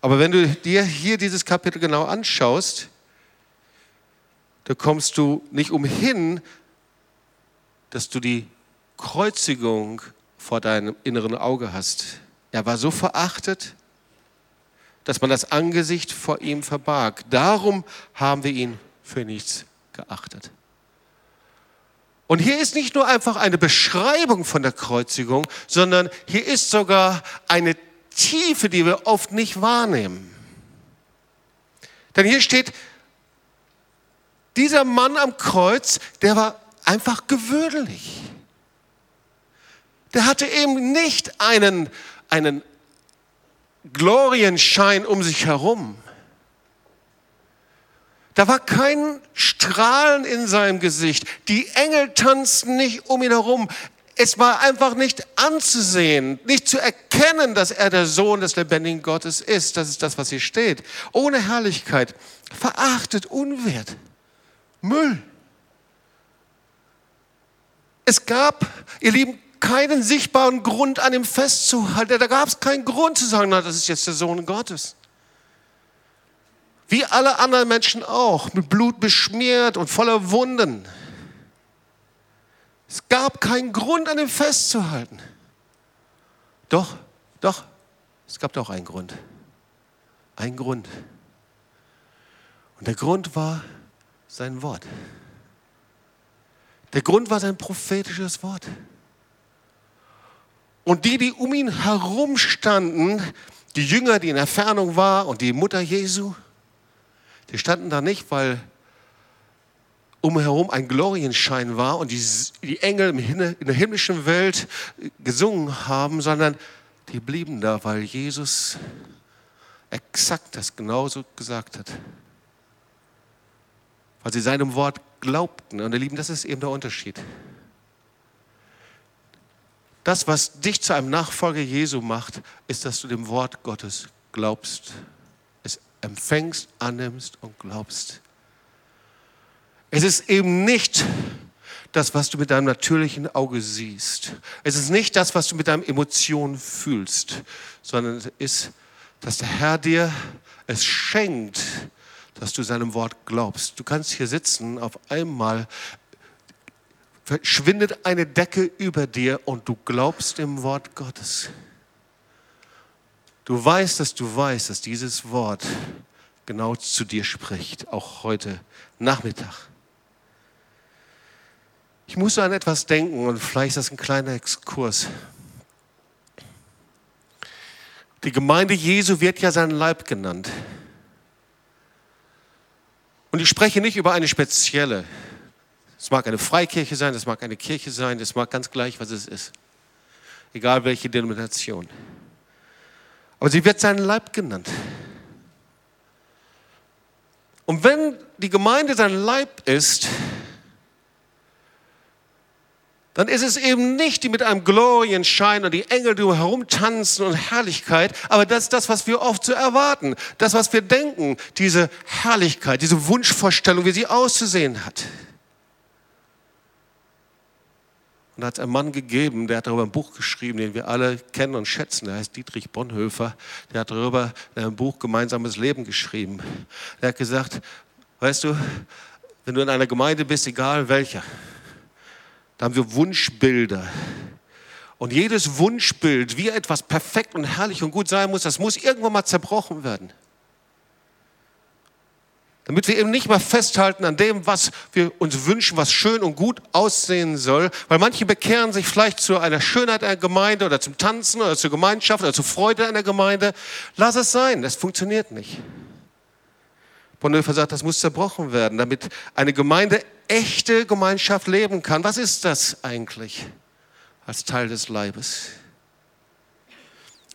Aber wenn du dir hier dieses Kapitel genau anschaust, da kommst du nicht umhin, dass du die Kreuzigung vor deinem inneren Auge hast. Er war so verachtet, dass man das Angesicht vor ihm verbarg. Darum haben wir ihn für nichts geachtet. Und hier ist nicht nur einfach eine Beschreibung von der Kreuzigung, sondern hier ist sogar eine Tiefe, die wir oft nicht wahrnehmen. Denn hier steht, dieser Mann am Kreuz, der war einfach gewöhnlich. Der hatte eben nicht einen, einen Glorienschein um sich herum. Da war kein Strahlen in seinem Gesicht. Die Engel tanzten nicht um ihn herum. Es war einfach nicht anzusehen, nicht zu erkennen, dass er der Sohn des lebendigen Gottes ist. Das ist das, was hier steht. Ohne Herrlichkeit, verachtet, unwert, Müll. Es gab, ihr Lieben, keinen sichtbaren Grund an ihm festzuhalten. Da gab es keinen Grund zu sagen, na, das ist jetzt der Sohn Gottes. Wie alle anderen Menschen auch, mit Blut beschmiert und voller Wunden. Es gab keinen Grund, an ihm festzuhalten. Doch, doch, es gab doch einen Grund. Ein Grund. Und der Grund war sein Wort. Der Grund war sein prophetisches Wort. Und die, die um ihn herum standen, die Jünger, die in Entfernung waren und die Mutter Jesu, die standen da nicht, weil umherum ein Glorienschein war und die, die Engel in der himmlischen Welt gesungen haben, sondern die blieben da, weil Jesus exakt das genauso gesagt hat. Weil sie seinem Wort glaubten. Und ihr Lieben, das ist eben der Unterschied. Das, was dich zu einem Nachfolger Jesu macht, ist, dass du dem Wort Gottes glaubst, es empfängst, annimmst und glaubst. Es ist eben nicht das, was du mit deinem natürlichen Auge siehst. Es ist nicht das, was du mit deinen Emotionen fühlst, sondern es ist, dass der Herr dir es schenkt, dass du seinem Wort glaubst. Du kannst hier sitzen, auf einmal verschwindet eine Decke über dir und du glaubst dem Wort Gottes. Du weißt, dass du weißt, dass dieses Wort genau zu dir spricht, auch heute Nachmittag. Ich muss an etwas denken und vielleicht ist das ein kleiner Exkurs. Die Gemeinde Jesu wird ja sein Leib genannt. Und ich spreche nicht über eine spezielle. Es mag eine Freikirche sein, es mag eine Kirche sein, es mag ganz gleich, was es ist. Egal welche Denomination. Aber sie wird sein Leib genannt. Und wenn die Gemeinde sein Leib ist, dann ist es eben nicht die mit einem Glorienschein und die Engel, die herumtanzen und Herrlichkeit, aber das ist das, was wir oft so erwarten, das, was wir denken, diese Herrlichkeit, diese Wunschvorstellung, wie sie auszusehen hat. Und da hat es einen Mann gegeben, der hat darüber ein Buch geschrieben, den wir alle kennen und schätzen. Der heißt Dietrich Bonhoeffer. Der hat darüber ein Buch Gemeinsames Leben geschrieben. Der hat gesagt, weißt du, wenn du in einer Gemeinde bist, egal welcher, da haben wir Wunschbilder. Und jedes Wunschbild, wie etwas perfekt und herrlich und gut sein muss, das muss irgendwann mal zerbrochen werden. Damit wir eben nicht mal festhalten an dem, was wir uns wünschen, was schön und gut aussehen soll. Weil manche bekehren sich vielleicht zu einer Schönheit einer Gemeinde oder zum Tanzen oder zur Gemeinschaft oder zur Freude einer Gemeinde. Lass es sein, das funktioniert nicht. Bonhoeffer sagt, das muss zerbrochen werden, damit eine Gemeinde echte Gemeinschaft leben kann. Was ist das eigentlich als Teil des Leibes?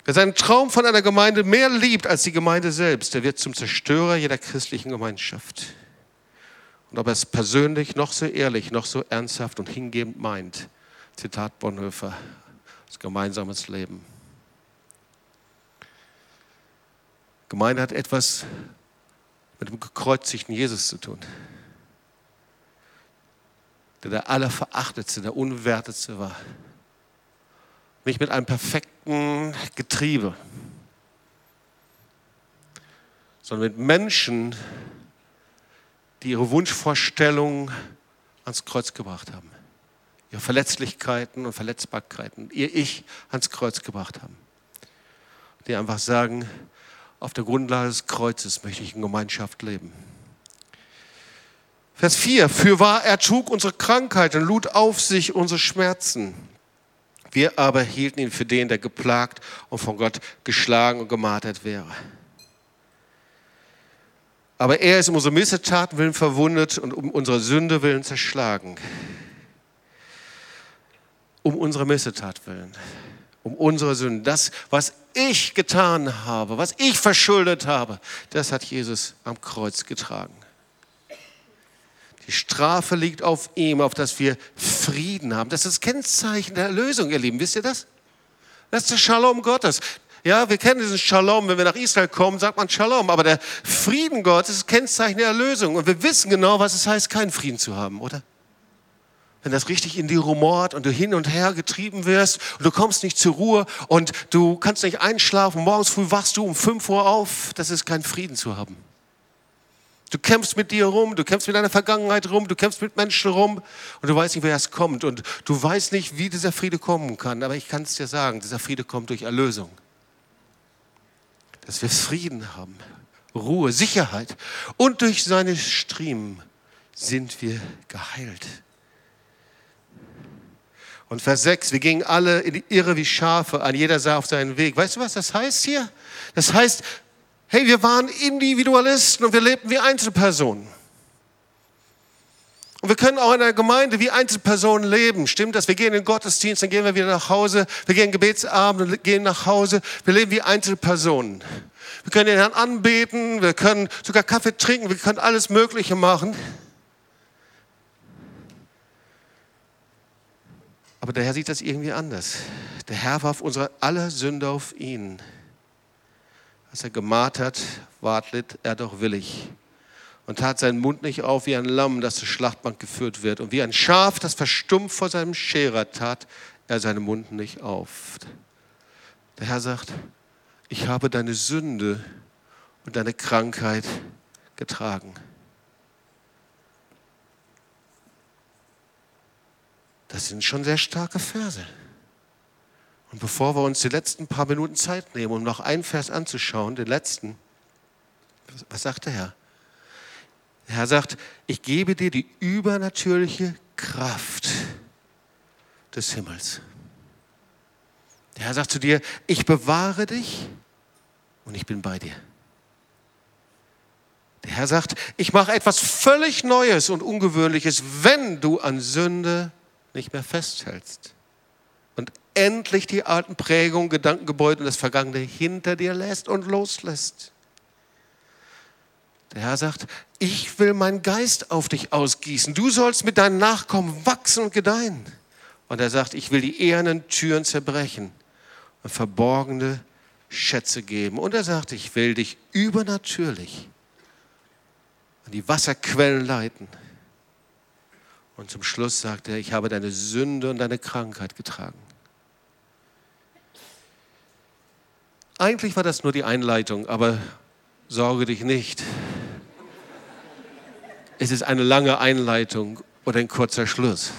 Wer seinen Traum von einer Gemeinde mehr liebt als die Gemeinde selbst, der wird zum Zerstörer jeder christlichen Gemeinschaft. Und ob er es persönlich noch so ehrlich, noch so ernsthaft und hingebend meint, Zitat Bonhoeffer, das gemeinsames Leben. Gemeinde hat etwas mit dem gekreuzigten Jesus zu tun der der Allerverachtetste, der Unwertetste war. Nicht mit einem perfekten Getriebe, sondern mit Menschen, die ihre Wunschvorstellungen ans Kreuz gebracht haben. Ihre Verletzlichkeiten und Verletzbarkeiten, ihr Ich ans Kreuz gebracht haben. Die einfach sagen, auf der Grundlage des Kreuzes möchte ich in Gemeinschaft leben. Vers 4, für wahr, er trug unsere Krankheiten, lud auf sich unsere Schmerzen. Wir aber hielten ihn für den, der geplagt und von Gott geschlagen und gemartert wäre. Aber er ist um unsere Missetaten willen verwundet und um unsere Sünde willen zerschlagen. Um unsere Missetat willen. Um unsere Sünden. Das, was ich getan habe, was ich verschuldet habe, das hat Jesus am Kreuz getragen. Die Strafe liegt auf ihm, auf dass wir Frieden haben. Das ist das Kennzeichen der Erlösung, ihr Lieben. Wisst ihr das? Das ist der Shalom Gottes. Ja, wir kennen diesen Shalom. Wenn wir nach Israel kommen, sagt man Shalom. Aber der Frieden Gottes ist das Kennzeichen der Erlösung. Und wir wissen genau, was es heißt, keinen Frieden zu haben, oder? Wenn das richtig in dir rumort und du hin und her getrieben wirst und du kommst nicht zur Ruhe und du kannst nicht einschlafen, morgens früh wachst du um 5 Uhr auf, das ist kein Frieden zu haben. Du kämpfst mit dir rum, du kämpfst mit deiner Vergangenheit rum, du kämpfst mit Menschen rum und du weißt nicht, wer es kommt und du weißt nicht, wie dieser Friede kommen kann. Aber ich kann es dir sagen, dieser Friede kommt durch Erlösung. Dass wir Frieden haben, Ruhe, Sicherheit und durch seine Striemen sind wir geheilt. Und Vers 6, wir gingen alle in die Irre wie Schafe, ein jeder sah auf seinen Weg. Weißt du, was das heißt hier? Das heißt, Hey, wir waren Individualisten und wir lebten wie Einzelpersonen. Und wir können auch in einer Gemeinde wie Einzelpersonen leben. Stimmt das? Wir gehen in den Gottesdienst, dann gehen wir wieder nach Hause. Wir gehen Gebetsabend und gehen nach Hause. Wir leben wie Einzelpersonen. Wir können den Herrn anbeten, wir können sogar Kaffee trinken, wir können alles Mögliche machen. Aber der Herr sieht das irgendwie anders. Der Herr warf unsere aller Sünde auf ihn. Als er gemartert ward, litt er doch willig und tat seinen Mund nicht auf wie ein Lamm, das zur Schlachtbank geführt wird. Und wie ein Schaf, das verstummt vor seinem Scherer, tat er seinen Mund nicht auf. Der Herr sagt, ich habe deine Sünde und deine Krankheit getragen. Das sind schon sehr starke Verse. Und bevor wir uns die letzten paar Minuten Zeit nehmen, um noch einen Vers anzuschauen, den letzten, was sagt der Herr? Der Herr sagt, ich gebe dir die übernatürliche Kraft des Himmels. Der Herr sagt zu dir, ich bewahre dich und ich bin bei dir. Der Herr sagt, ich mache etwas völlig Neues und Ungewöhnliches, wenn du an Sünde nicht mehr festhältst endlich die alten Prägungen, Gedankengebäude und das Vergangene hinter dir lässt und loslässt. Der Herr sagt, ich will meinen Geist auf dich ausgießen. Du sollst mit deinen Nachkommen wachsen und gedeihen. Und er sagt, ich will die ehernen Türen zerbrechen und verborgene Schätze geben. Und er sagt, ich will dich übernatürlich an die Wasserquellen leiten. Und zum Schluss sagt er, ich habe deine Sünde und deine Krankheit getragen. Eigentlich war das nur die Einleitung, aber sorge dich nicht. Es ist eine lange Einleitung oder ein kurzer Schluss.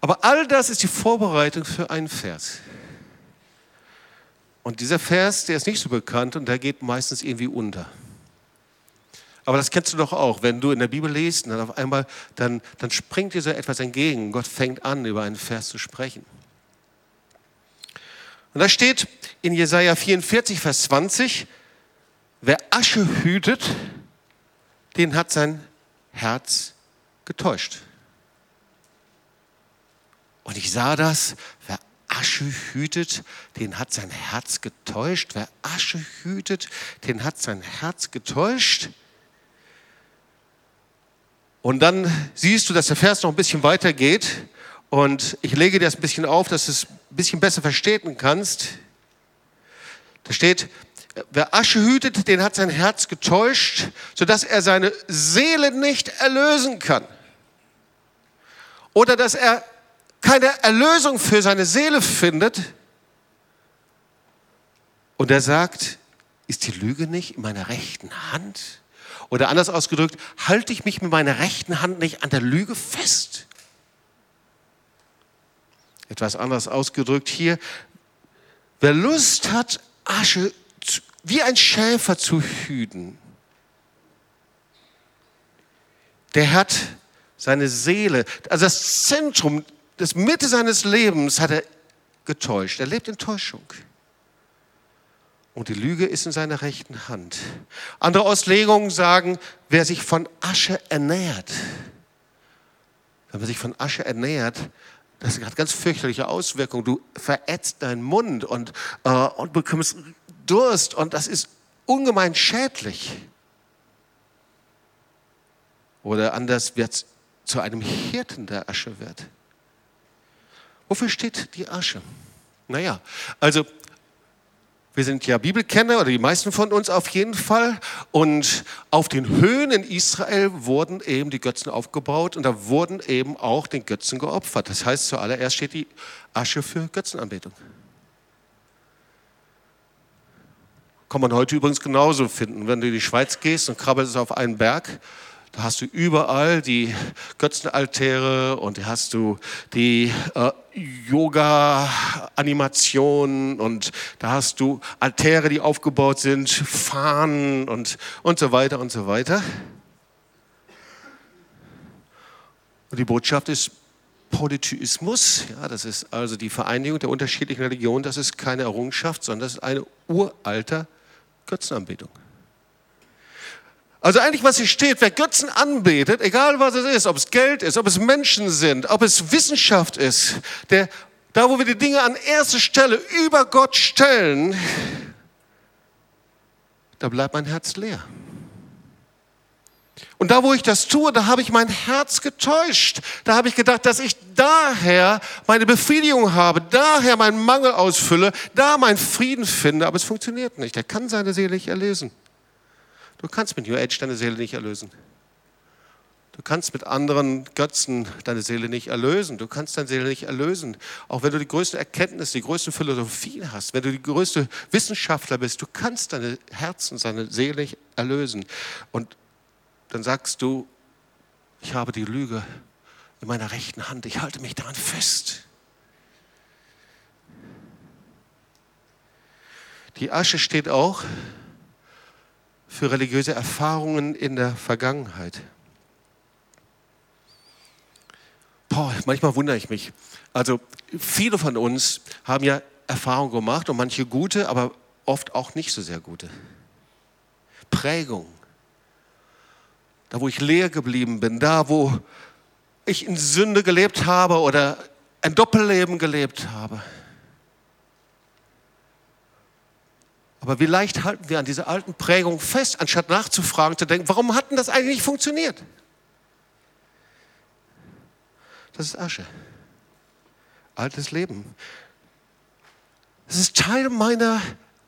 Aber all das ist die Vorbereitung für einen Vers. Und dieser Vers, der ist nicht so bekannt und der geht meistens irgendwie unter. Aber das kennst du doch auch, wenn du in der Bibel liest und dann auf einmal, dann, dann springt dir so etwas entgegen. Gott fängt an, über einen Vers zu sprechen. Und da steht in Jesaja 44, Vers 20, wer Asche hütet, den hat sein Herz getäuscht. Und ich sah das, wer Asche hütet, den hat sein Herz getäuscht. Wer Asche hütet, den hat sein Herz getäuscht. Und dann siehst du, dass der Vers noch ein bisschen weiter geht. Und ich lege dir das ein bisschen auf, dass du es ein bisschen besser verstehen kannst. Da steht, wer Asche hütet, den hat sein Herz getäuscht, sodass er seine Seele nicht erlösen kann. Oder dass er keine Erlösung für seine Seele findet. Und er sagt, ist die Lüge nicht in meiner rechten Hand? Oder anders ausgedrückt, halte ich mich mit meiner rechten Hand nicht an der Lüge fest? Etwas anders ausgedrückt hier, wer Lust hat, Asche wie ein Schäfer zu hüten, der hat seine Seele, also das Zentrum das Mitte seines Lebens hat er getäuscht. Er lebt in Täuschung. Und die Lüge ist in seiner rechten Hand. Andere Auslegungen sagen, wer sich von Asche ernährt, wenn man sich von Asche ernährt, das hat ganz fürchterliche Auswirkungen. Du verätzt deinen Mund und, äh, und bekommst Durst und das ist ungemein schädlich. Oder anders wird es zu einem Hirten, der Asche wird. Wofür steht die Asche? Naja, also wir sind ja Bibelkenner oder die meisten von uns auf jeden Fall. Und auf den Höhen in Israel wurden eben die Götzen aufgebaut und da wurden eben auch den Götzen geopfert. Das heißt, zuallererst steht die Asche für Götzenanbetung. Kann man heute übrigens genauso finden. Wenn du in die Schweiz gehst und krabbelst auf einen Berg, da hast du überall die Götzenaltäre und da hast du die äh, Yoga-Animationen und da hast du Altäre, die aufgebaut sind, Fahnen und, und so weiter und so weiter. Und die Botschaft ist Polytheismus, ja, das ist also die Vereinigung der unterschiedlichen Religionen, das ist keine Errungenschaft, sondern das ist eine uralte Götzenanbetung. Also eigentlich, was hier steht, wer Götzen anbetet, egal was es ist, ob es Geld ist, ob es Menschen sind, ob es Wissenschaft ist, der, da wo wir die Dinge an erste Stelle über Gott stellen, da bleibt mein Herz leer. Und da, wo ich das tue, da habe ich mein Herz getäuscht. Da habe ich gedacht, dass ich daher meine Befriedigung habe, daher meinen Mangel ausfülle, da meinen Frieden finde. Aber es funktioniert nicht. Er kann seine Seele nicht erlesen. Du kannst mit New Age deine Seele nicht erlösen. Du kannst mit anderen Götzen deine Seele nicht erlösen. Du kannst deine Seele nicht erlösen. Auch wenn du die größte Erkenntnis, die größte Philosophie hast, wenn du die größte Wissenschaftler bist, du kannst deine Herzen, deine Seele nicht erlösen. Und dann sagst du, ich habe die Lüge in meiner rechten Hand, ich halte mich daran fest. Die Asche steht auch für religiöse Erfahrungen in der Vergangenheit. Boah, manchmal wundere ich mich. Also viele von uns haben ja Erfahrungen gemacht und manche gute, aber oft auch nicht so sehr gute. Prägung. Da, wo ich leer geblieben bin, da, wo ich in Sünde gelebt habe oder ein Doppelleben gelebt habe. Aber wie leicht halten wir an dieser alten Prägung fest, anstatt nachzufragen, zu denken, warum hat denn das eigentlich nicht funktioniert? Das ist Asche. Altes Leben. Das ist Teil meiner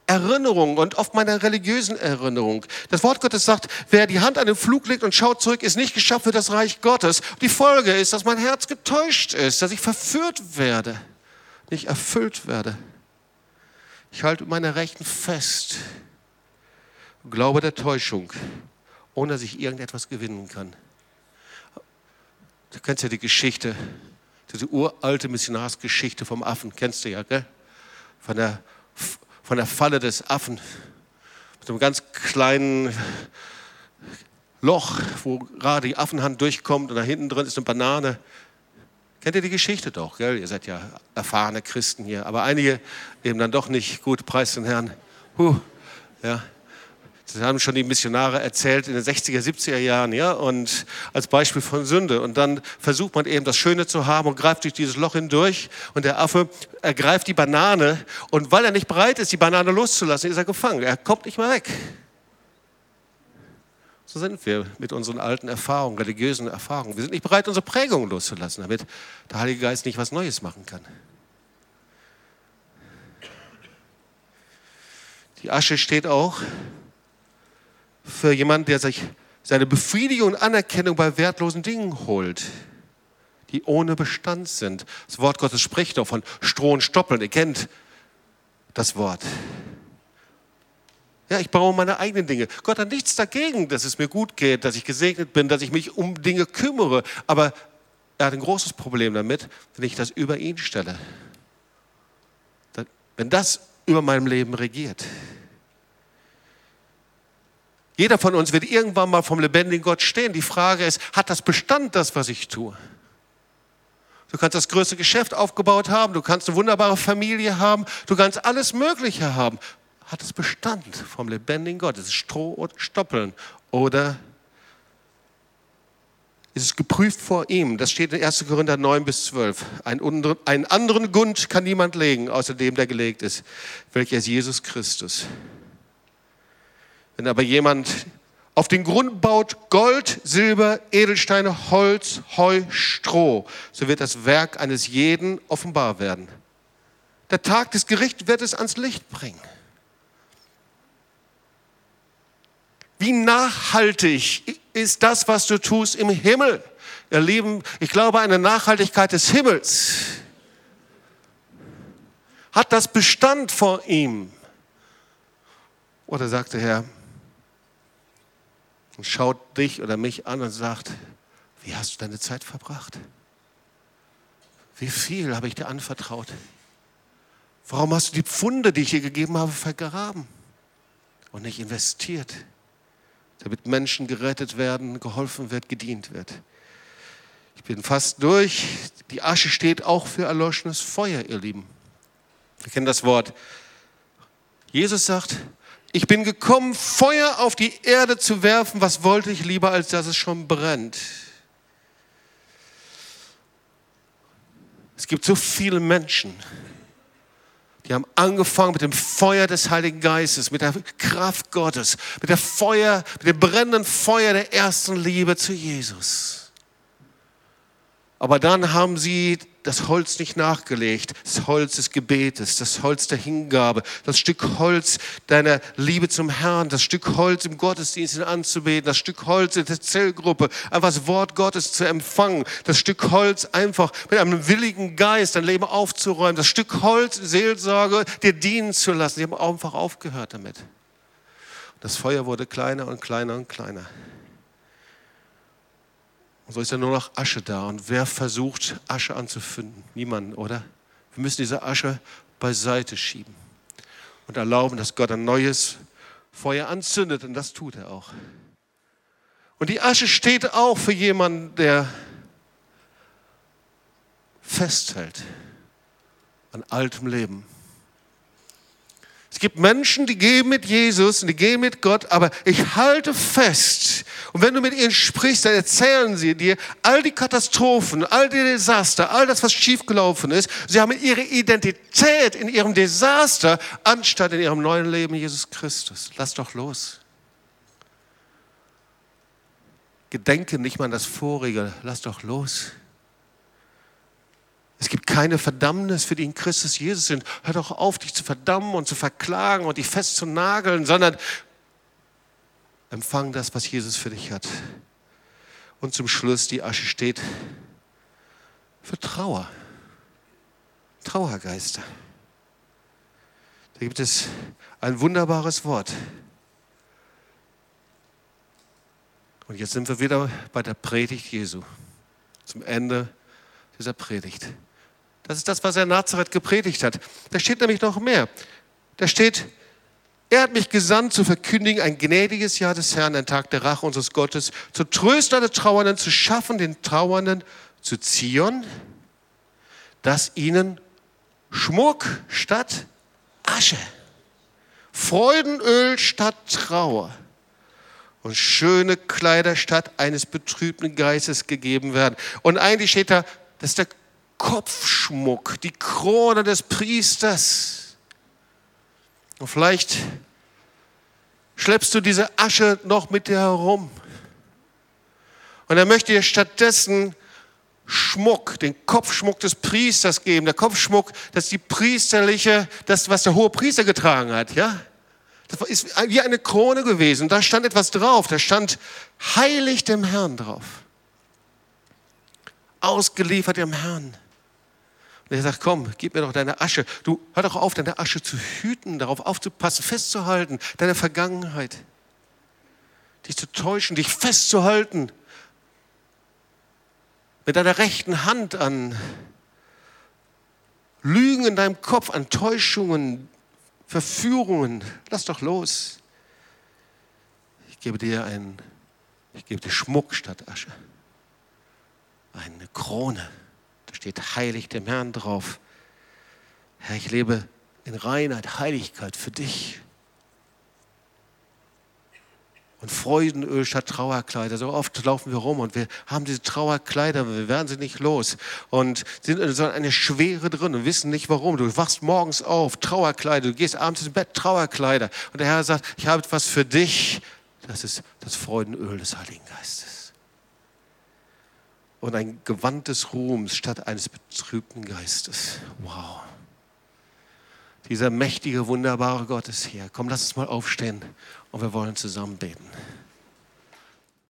Erinnerung und oft meiner religiösen Erinnerung. Das Wort Gottes sagt, wer die Hand an den Flug legt und schaut zurück, ist nicht geschafft für das Reich Gottes. Die Folge ist, dass mein Herz getäuscht ist, dass ich verführt werde, nicht erfüllt werde. Ich halte meine Rechten fest, glaube der Täuschung, ohne dass ich irgendetwas gewinnen kann. Du kennst ja die Geschichte, diese uralte Missionarsgeschichte vom Affen, kennst du ja, gell? Von der von der Falle des Affen. Mit einem ganz kleinen Loch, wo gerade die Affenhand durchkommt und da hinten drin ist eine Banane. Kennt ihr die Geschichte doch, gell? Ihr seid ja erfahrene Christen hier, aber einige eben dann doch nicht. Gut, preis den Herrn. Puh, ja. Das haben schon die Missionare erzählt in den 60er, 70er Jahren, ja, und als Beispiel von Sünde. Und dann versucht man eben das Schöne zu haben und greift durch dieses Loch hindurch. Und der Affe ergreift die Banane. Und weil er nicht bereit ist, die Banane loszulassen, ist er gefangen. Er kommt nicht mehr weg. So sind wir mit unseren alten Erfahrungen, religiösen Erfahrungen. Wir sind nicht bereit, unsere Prägungen loszulassen, damit der Heilige Geist nicht was Neues machen kann. Die Asche steht auch für jemanden, der sich seine Befriedigung und Anerkennung bei wertlosen Dingen holt, die ohne Bestand sind. Das Wort Gottes spricht doch von Stroh und Stoppeln. Ihr kennt das Wort. Ja, ich baue meine eigenen Dinge. Gott hat nichts dagegen, dass es mir gut geht, dass ich gesegnet bin, dass ich mich um Dinge kümmere. Aber er hat ein großes Problem damit, wenn ich das über ihn stelle. Wenn das über meinem Leben regiert. Jeder von uns wird irgendwann mal vom lebendigen Gott stehen. Die Frage ist, hat das Bestand, das, was ich tue? Du kannst das größte Geschäft aufgebaut haben, du kannst eine wunderbare Familie haben, du kannst alles Mögliche haben. Hat es Bestand vom lebendigen Gott? Ist es Stroh und Stoppeln? Oder ist es geprüft vor ihm? Das steht in 1. Korinther 9 bis 12. einen anderen Gund kann niemand legen, außer dem, der gelegt ist, welcher ist Jesus Christus. Wenn aber jemand auf den Grund baut Gold, Silber, Edelsteine, Holz, Heu, Stroh, so wird das Werk eines jeden offenbar werden. Der Tag des Gerichts wird es ans Licht bringen. Wie nachhaltig ist das, was du tust im Himmel? Ihr Lieben, ich glaube, eine Nachhaltigkeit des Himmels hat das Bestand vor ihm. Oder sagt der Herr, und schaut dich oder mich an und sagt, wie hast du deine Zeit verbracht? Wie viel habe ich dir anvertraut? Warum hast du die Pfunde, die ich dir gegeben habe, vergraben und nicht investiert, damit Menschen gerettet werden, geholfen wird, gedient wird? Ich bin fast durch. Die Asche steht auch für erloschenes Feuer, ihr Lieben. Wir kennen das Wort. Jesus sagt, ich bin gekommen, Feuer auf die Erde zu werfen. Was wollte ich lieber, als dass es schon brennt? Es gibt so viele Menschen, die haben angefangen mit dem Feuer des Heiligen Geistes, mit der Kraft Gottes, mit der Feuer, mit dem brennenden Feuer der ersten Liebe zu Jesus. Aber dann haben sie das Holz nicht nachgelegt, das Holz des Gebetes, das Holz der Hingabe, das Stück Holz deiner Liebe zum Herrn, das Stück Holz im Gottesdienst anzubeten, das Stück Holz in der Zellgruppe, einfach das Wort Gottes zu empfangen, das Stück Holz einfach mit einem willigen Geist dein Leben aufzuräumen, das Stück Holz Seelsorge dir dienen zu lassen. Die haben einfach aufgehört damit. Das Feuer wurde kleiner und kleiner und kleiner. Und so ist ja nur noch Asche da. Und wer versucht, Asche anzufinden? Niemand, oder? Wir müssen diese Asche beiseite schieben und erlauben, dass Gott ein neues Feuer anzündet. Und das tut er auch. Und die Asche steht auch für jemanden, der festhält an altem Leben. Es gibt Menschen, die gehen mit Jesus und die gehen mit Gott, aber ich halte fest. Und wenn du mit ihnen sprichst, dann erzählen sie dir all die Katastrophen, all die Desaster, all das, was schiefgelaufen ist. Sie haben ihre Identität in ihrem Desaster, anstatt in ihrem neuen Leben Jesus Christus. Lass doch los. Gedenke nicht mal an das Vorige, lass doch los. Es gibt keine Verdammnis für die in Christus Jesus sind. Hör doch auf, dich zu verdammen und zu verklagen und dich festzunageln, sondern empfang das, was Jesus für dich hat. Und zum Schluss, die Asche steht für Trauer. Trauergeister. Da gibt es ein wunderbares Wort. Und jetzt sind wir wieder bei der Predigt Jesu. Zum Ende dieser Predigt. Das ist das, was er in Nazareth gepredigt hat. Da steht nämlich noch mehr. Da steht, er hat mich gesandt zu verkündigen ein gnädiges Jahr des Herrn, ein Tag der Rache unseres Gottes, zu trösten der Trauernden, zu schaffen den Trauernden zu Zion, dass ihnen Schmuck statt Asche, Freudenöl statt Trauer und schöne Kleider statt eines betrübten Geistes gegeben werden. Und eigentlich steht da, das ist der Kopfschmuck, die Krone des Priesters. Und vielleicht schleppst du diese Asche noch mit dir herum. Und er möchte dir stattdessen Schmuck, den Kopfschmuck des Priesters geben. Der Kopfschmuck, das ist die priesterliche, das, was der hohe Priester getragen hat, ja? Das ist wie eine Krone gewesen. Da stand etwas drauf. Da stand heilig dem Herrn drauf. Ausgeliefert dem Herrn. Und er sagt, komm, gib mir doch deine Asche. Du, hör doch auf, deine Asche zu hüten, darauf aufzupassen, festzuhalten, deine Vergangenheit. Dich zu täuschen, dich festzuhalten. Mit deiner rechten Hand an Lügen in deinem Kopf, an Täuschungen, Verführungen. Lass doch los. Ich gebe dir ein, ich gebe dir Schmuck statt Asche. Eine Krone steht heilig dem Herrn drauf. Herr, ich lebe in Reinheit, Heiligkeit für dich. Und Freudenöl statt Trauerkleider. So oft laufen wir rum und wir haben diese Trauerkleider, wir werden sie nicht los und sind in so eine Schwere drin und wissen nicht warum. Du wachst morgens auf, Trauerkleider, du gehst abends ins Bett, Trauerkleider. Und der Herr sagt, ich habe etwas für dich. Das ist das Freudenöl des Heiligen Geistes und ein Gewand des Ruhms statt eines betrübten Geistes. Wow. Dieser mächtige, wunderbare Gott ist hier. Komm, lass uns mal aufstehen und wir wollen zusammen beten.